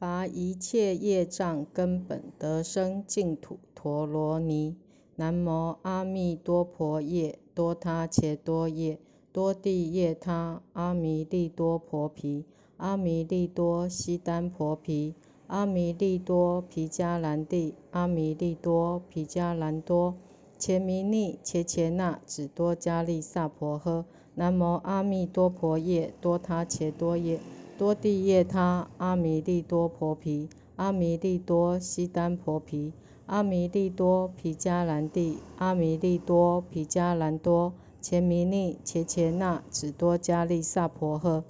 拔一切业障根本得生净土陀罗尼。南无阿弥多婆夜多他切多夜多地夜他阿弥利多婆毗阿弥利多悉丹婆毗阿弥利多毗迦兰帝阿弥利多毗迦兰多切弥尼切切那只多迦利萨婆诃。南无阿弥多婆夜多他切多夜多地夜他阿弥利多婆毗阿弥利多悉丹婆毗阿弥利多毗迦兰帝，阿弥利多毗迦兰多，前弥尼切切那，只多迦利萨婆诃。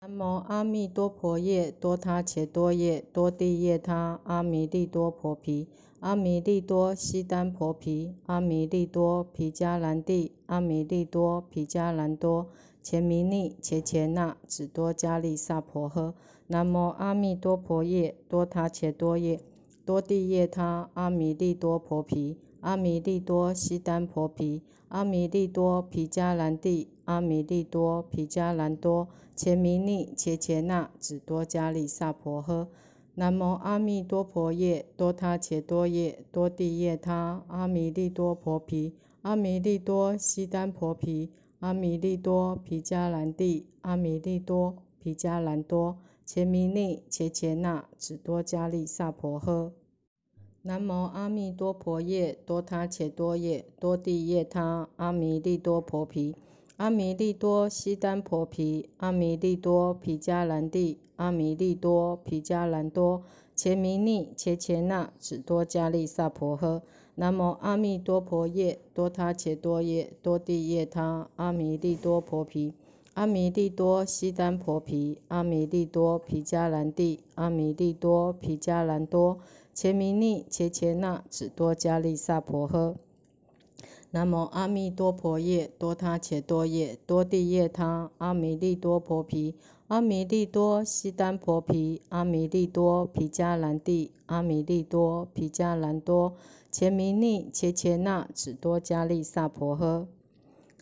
南无阿弥多婆夜多他切多夜多地夜他阿弥利多婆毗，阿弥利多悉丹婆毗，阿弥利多毗迦兰帝，阿弥利多毗迦兰多，前弥尼切切那，只多迦利萨婆诃。南无阿弥多婆夜多他切多夜。多地夜他阿弥利多婆毗，阿弥利多悉丹婆毗，阿弥利多毗迦兰帝，阿弥利多毗迦兰多，前弥尼切切那，只多迦利萨婆诃。南无阿弥多婆夜多他切多夜多地夜他阿弥利多婆毗，阿弥利多悉丹婆毗，阿弥利多毗迦兰帝，阿弥利多毗迦兰多。前弥尼切切那，只多迦利萨婆诃。南无阿弥多婆夜多他切多夜多地夜他阿弥利多婆毗，阿弥利多悉丹婆毗，阿弥利多毗迦兰帝，阿弥利多毗迦兰多。前弥尼切切那，只多迦利萨婆诃。南无阿弥多婆夜多他伽多夜多地夜他阿弥利多婆毗。阿弥利多悉耽婆毗，阿弥利多毗迦兰帝，阿弥利多毗迦兰多，切弥尼切切那，只多迦利萨婆诃。南无阿弥多婆夜多他切多夜多地夜他阿弥利多婆毗，阿弥利多悉耽婆毗，阿弥利多毗迦兰帝，阿弥利多毗迦兰多，切弥尼切切那，只多迦利萨婆诃。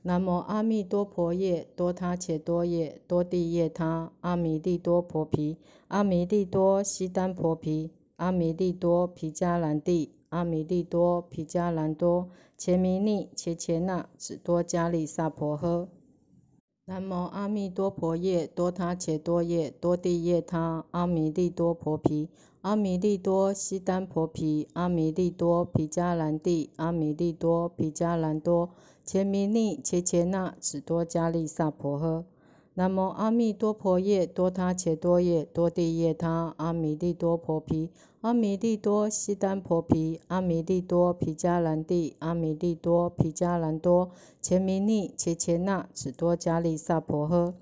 南无阿弥多婆夜多他切多夜多地夜他阿弥利多婆毗，阿弥利多悉耽婆毗，阿弥利多毗迦兰帝，阿弥利多毗迦兰多，切弥尼切切那，只多迦利萨婆诃。南无阿弥多婆夜多他切多夜多地夜他阿弥利多婆毗。阿弥利多悉丹婆毗，阿弥利多毗迦兰帝，阿弥利多毗迦兰多，前弥尼切切那，只多迦利萨婆诃。南无阿弥多婆夜多他且多夜多地夜他阿弥利多婆毗，阿弥利多悉耽婆毗，阿弥利多毗迦兰帝，阿弥利多毗迦兰多，前弥尼伽伽那，只多迦利萨婆诃。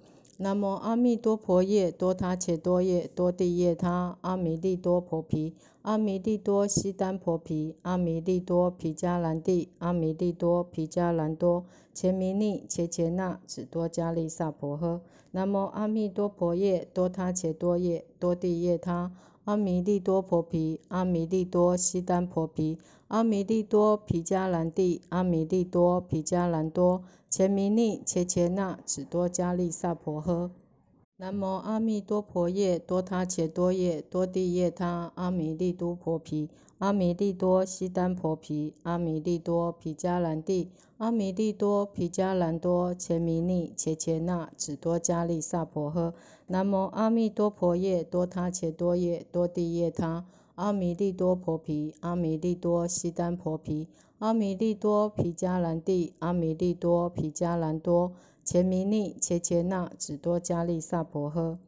南无阿弥多婆夜多他切多夜多地夜他阿弥利多婆毗，阿弥利多悉耽婆毗，阿弥利多毗迦兰帝，阿弥利多毗迦兰多，伽弥腻，伽伽那，只多迦利萨婆诃。南无阿弥多婆夜多他切多夜多地夜他阿弥利多婆毗，阿弥利多悉丹婆毗，阿弥利多毗迦兰帝，阿弥利多毗迦兰多。前弥尼切切那，只多迦利萨婆诃。南无阿弥多婆夜多他切多夜多地夜他阿弥利多婆毗，阿弥利多悉耽婆毗，阿弥利多毗迦兰帝，阿弥利多毗迦兰多。前弥尼切切那，只多迦利萨婆诃。南无阿弥多婆夜多他切多夜多地夜他阿弥利多婆毗，阿弥利多悉耽婆毗。阿弥利多毗迦兰帝，阿弥利多毗迦兰多，前弥利切切那，只多迦利萨婆诃。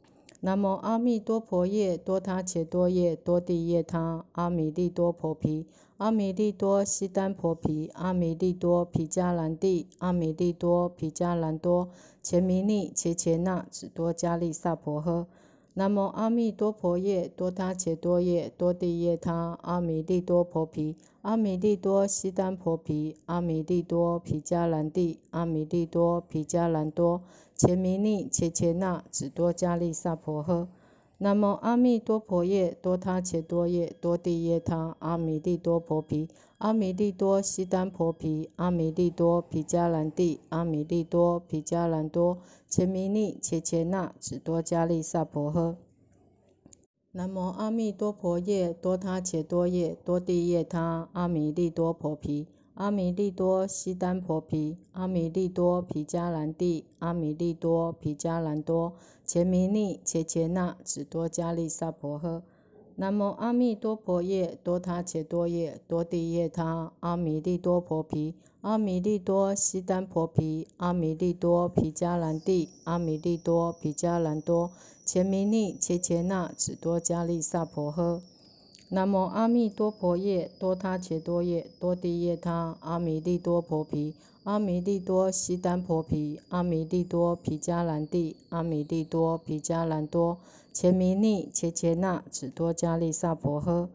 南无阿弥多婆夜多他伽多夜多地夜他阿弥利多婆毗，阿弥利多悉耽婆毗，阿弥利多毗迦兰帝，阿弥利多毗迦兰多，前弥利切切那，只多迦利萨婆诃。南无阿弥多婆夜多他伽多夜多地夜他阿弥利多婆毗，阿弥利多悉耽婆毗，阿弥利多毗迦兰帝，阿弥利多毗迦兰多，前弥尼切切那，只多迦利萨婆诃。南无阿弥多婆夜多他切多夜多地夜他阿弥利多婆毗，阿弥利多悉耽婆毗，阿弥利多毗迦兰帝，阿弥利多毗迦兰多，前弥尼切切那，只多迦利萨婆诃。南无阿弥多婆夜多他切多夜多地夜他阿弥利多婆毗阿弥利多悉丹婆毗阿弥利多毗迦兰帝阿弥利多毗迦兰多前弥利切切那只多迦利萨婆诃。南无阿弥多婆夜多他切多夜多地夜他阿弥利多婆毗阿弥利多悉丹婆毗阿弥利多毗迦兰帝阿弥利多毗迦兰多前弥利切切那只多迦利萨婆诃。南无阿弥多婆夜多他伽多夜多地夜他阿弥利多婆毗阿弥利多悉耽婆毗阿弥利多毗迦兰帝阿弥利多毗迦兰多前弥利切切那只多迦利萨婆诃。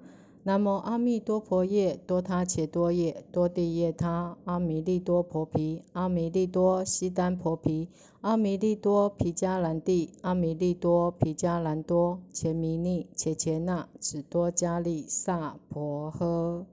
南无阿弥多婆夜多他切多夜多地夜他阿弥利多婆毗阿弥利多悉耽婆毗阿弥利多毗迦兰帝阿弥利多毗迦兰多前弥腻，伽伽那只多迦利萨婆诃。